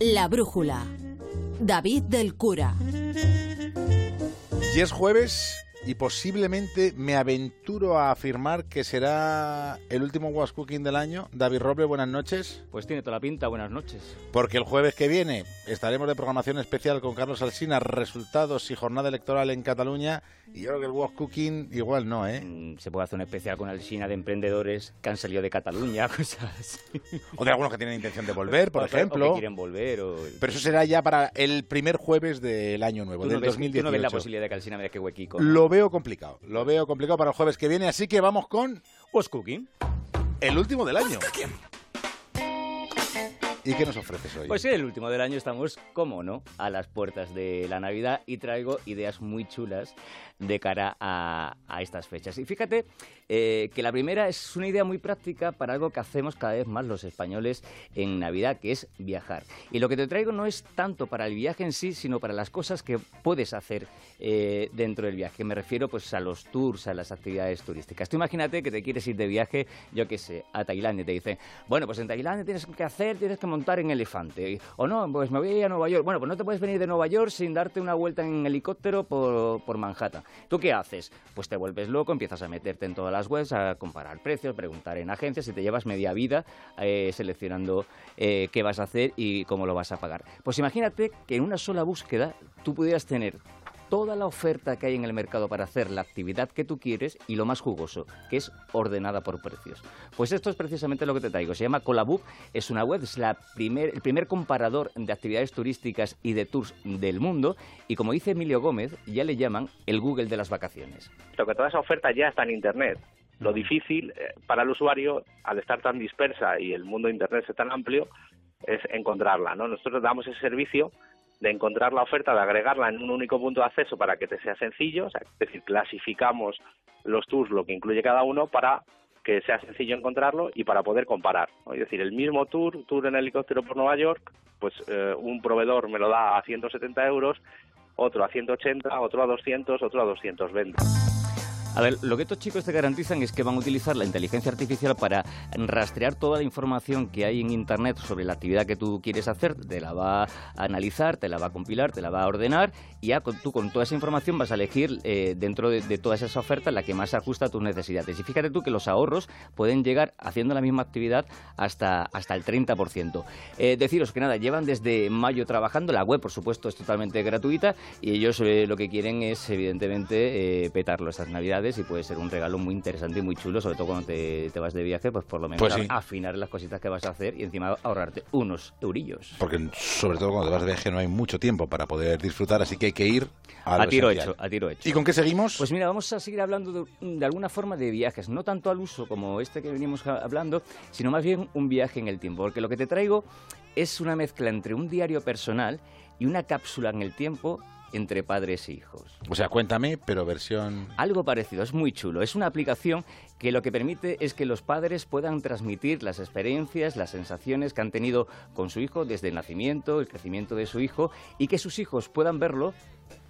La brújula. David del Cura. Y es jueves y posiblemente me aventuro a afirmar que será el último Was Cooking del año. David Roble, buenas noches. Pues tiene toda la pinta, buenas noches. Porque el jueves que viene estaremos de programación especial con Carlos Alsina, resultados y jornada electoral en Cataluña. Y yo creo que el Was Cooking igual no, ¿eh? Mm, Se puede hacer un especial con Alsina de emprendedores que han salido de Cataluña, cosas así. O de algunos que tienen intención de volver, por O ejemplo. O que quieren volver. O... Pero eso será ya para el primer jueves del año nuevo, ¿Tú, del ves, 2018. tú no ves la posibilidad de que Alsina me deje huequico. ¿no? Lo veo complicado, lo veo complicado para el jueves que viene, así que vamos con Was Cooking. el último del año. ¿Y qué nos ofreces hoy? Pues sí, el último del año estamos, como no, a las puertas de la Navidad y traigo ideas muy chulas de cara a, a estas fechas. Y fíjate eh, que la primera es una idea muy práctica para algo que hacemos cada vez más los españoles en Navidad, que es viajar. Y lo que te traigo no es tanto para el viaje en sí, sino para las cosas que puedes hacer eh, dentro del viaje. Me refiero pues a los tours, a las actividades turísticas. Tú imagínate que te quieres ir de viaje, yo qué sé, a Tailandia y te dicen, bueno, pues en Tailandia tienes que hacer, tienes que montar en elefante. O no, pues me voy a ir a Nueva York. Bueno, pues no te puedes venir de Nueva York sin darte una vuelta en helicóptero por, por Manhattan. ¿Tú qué haces? Pues te vuelves loco, empiezas a meterte en todas las webs, a comparar precios, preguntar en agencias y te llevas media vida eh, seleccionando eh, qué vas a hacer y cómo lo vas a pagar. Pues imagínate que en una sola búsqueda tú pudieras tener toda la oferta que hay en el mercado para hacer la actividad que tú quieres y lo más jugoso, que es ordenada por precios. Pues esto es precisamente lo que te traigo. Se llama Colabook, es una web, es la primer, el primer comparador de actividades turísticas y de tours del mundo y como dice Emilio Gómez, ya le llaman el Google de las vacaciones. Lo que toda esa oferta ya está en Internet. Lo difícil eh, para el usuario, al estar tan dispersa y el mundo de Internet es tan amplio, es encontrarla. ¿no? Nosotros damos ese servicio de encontrar la oferta, de agregarla en un único punto de acceso para que te sea sencillo, o sea, es decir, clasificamos los tours, lo que incluye cada uno, para que sea sencillo encontrarlo y para poder comparar. Es decir, el mismo tour, tour en helicóptero por Nueva York, pues eh, un proveedor me lo da a 170 euros, otro a 180, otro a 200, otro a 220. A ver, lo que estos chicos te garantizan es que van a utilizar la inteligencia artificial para rastrear toda la información que hay en Internet sobre la actividad que tú quieres hacer, te la va a analizar, te la va a compilar, te la va a ordenar y ya tú con toda esa información vas a elegir eh, dentro de, de todas esas ofertas la que más se ajusta a tus necesidades. Y fíjate tú que los ahorros pueden llegar haciendo la misma actividad hasta, hasta el 30%. Eh, deciros que nada, llevan desde mayo trabajando, la web por supuesto es totalmente gratuita y ellos eh, lo que quieren es evidentemente eh, petarlo estas navidades y puede ser un regalo muy interesante y muy chulo, sobre todo cuando te, te vas de viaje, pues por lo menos Pues sí. afinar las cositas que vas a hacer y encima ahorrarte unos eurillos. Porque sobre todo cuando te vas de viaje no hay mucho tiempo para poder disfrutar, así que hay que ir a, tiro esencial. hecho, a tiro hecho. ¿Y con qué seguimos? Pues mira, vamos a seguir hablando de, de alguna forma de viajes, no tanto al uso como este que venimos hablando, sino más bien un viaje en el tiempo, porque lo que te traigo es una mezcla entre un diario personal y una cápsula en el tiempo entre padres e hijos. o sea, cuéntame, pero versión... Algo parecido, es muy chulo. Es una aplicación que lo que permite es que los padres puedan transmitir las experiencias, las sensaciones que han tenido con su hijo desde el nacimiento, el crecimiento de su hijo, y que sus hijos puedan verlo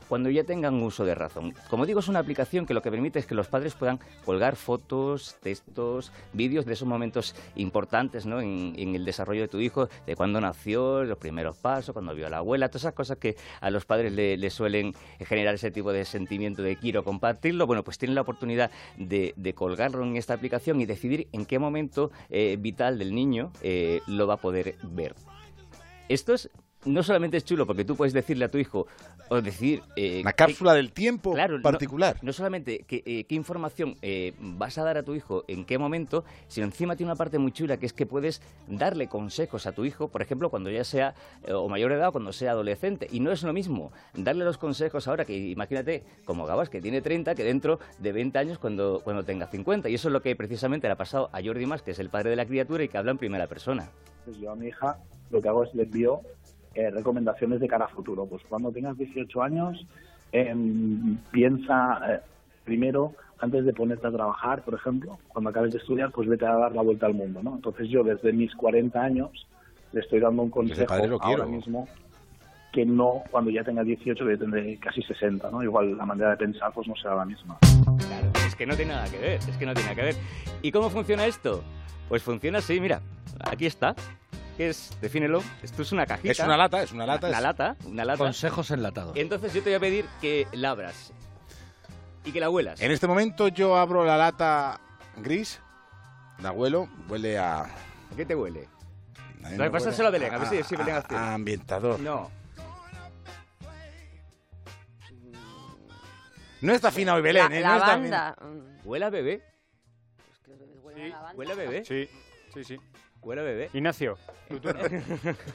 cuando ya tengan uso de razón. Como digo, es una aplicación que lo que permite es que los padres puedan colgar fotos, textos, vídeos de esos momentos importantes ¿no? en, el desarrollo de tu hijo, de cuando nació, los primeros pasos, cuando vio a la abuela, todas esas cosas que a los padres le, le suelen generar ese tipo de sentimiento de quiero compartirlo. Bueno, pues tienen la oportunidad de, de colgarlo en esta aplicación y decidir en qué momento eh, vital del niño eh, lo va a poder ver. Esto es no solamente es chulo porque tú puedes decirle a tu hijo o decir eh, Una qué- cápsula del tiempo Claro, particular. No, solamente qué, eh, qué información eh, vas a dar a tu hijo en qué momento, sino encima tiene una parte muy chula que es que puedes darle consejos a tu hijo, por ejemplo, cuando ya sea eh, o mayor de edad o cuando sea adolescente. Y no es lo mismo darle los consejos ahora que imagínate como Gabas que tiene 30 que dentro de 20 años cuando, cuando tenga 50. Y eso es lo que precisamente le ha pasado a Jordi Mas, que es el padre de la criatura y que habla en primera persona. Pues yo a mi hija lo que hago es le envío eh, recomendaciones de cara a futuro. Pues cuando tengas 18 años, em, piensa eh, primero, antes de ponerte a trabajar, por ejemplo, cuando acabes de estudiar, pues vete a dar la vuelta al mundo, ¿no? Entonces yo desde mis 40 años le estoy dando un consejo padre lo ahora quiero. mismo que no cuando ya tenga 18, que yo tendré casi 60, ¿no? Igual la manera de pensar pues no será la misma. Claro, es que no tiene nada que ver, es que no tiene nada que ver. ¿Y cómo funciona esto? Pues funciona así, mira, aquí está. ¿Qué es? Defínelo. Esto es una cajita. Es una lata, es una lata. Una es- lata, una lata. Consejos enlatados. Entonces yo te voy a pedir que la abras y que la huelas. En este momento yo abro la lata gris, la huelo, huele a... ¿A qué te huele? a No, pásaselo a Belén, a ver si- si Belén hace. a ambientador. No. No está fina hoy Belén, La, ¿eh? No está lavanda. Mm, ¿Huele a bebé? es que los bebés huelen a Sí. lavanda. ¿Huele a bebé? Sí, sí, sí. ¿Huele a bebé? Ignacio, tu turno.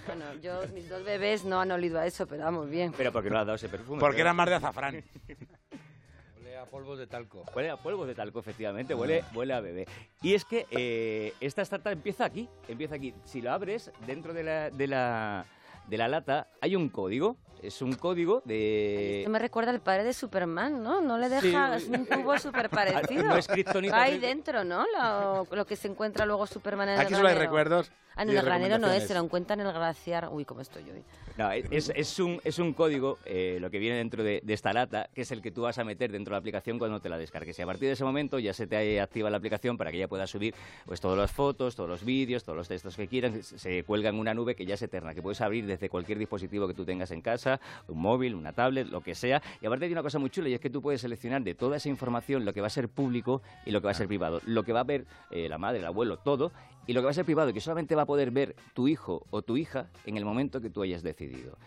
Bueno, yo, mis dos bebés no han olido a eso, pero vamos bien. Pero porque no le has dado ese perfume. Porque pero- era más de azafrán. Huele a polvos de talco. Huele a polvos de talco, efectivamente, huele, huele a bebé. Y es que eh, esta startup empieza aquí, empieza aquí. Si lo abres, dentro de la, de la, de la lata hay un código. Es un código de... Esto me recuerda al padre de Superman, ¿no? No le deja, Sí. un tubo súper parecido. No es kriptonita, pero- dentro, ¿no? Lo, lo que se encuentra luego Superman en el Aquí solo hay recuerdos. Ah, en el granero no es, se lo encuentra en el glaciar. Uy, cómo estoy hoy. No, es, es un, es un código, eh, lo que viene dentro de, de esta lata, que es el que tú vas a meter dentro de la aplicación cuando te la descargues. Y a partir de ese momento ya se te activa la aplicación para que ya puedas subir pues todas las fotos, todos los vídeos, todos los textos que quieras. Se- cuelga en una nube que ya es eterna, que puedes abrir desde cualquier dispositivo que tú tengas en casa, un móvil, una tablet, lo que sea. Y aparte hay una cosa muy chula y es que tú puedes seleccionar de toda esa información lo que va a ser público y lo que va a ser privado. Lo que va a ver eh, la madre, el abuelo, todo. Y lo que va a ser privado y que solamente va a poder ver tu hijo o tu hija en el momento que tú hayas decidido.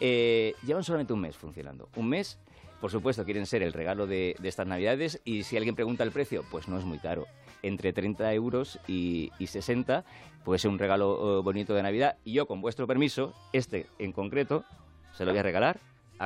Eh, llevan solamente un mes funcionando. Un mes, por supuesto, quieren ser el regalo de, estas navidades y si alguien pregunta el precio, pues no es muy caro. Entre 30 euros y, y 60 puede ser un regalo eh, bonito de Navidad y yo, con vuestro permiso, este en concreto, se lo voy a regalar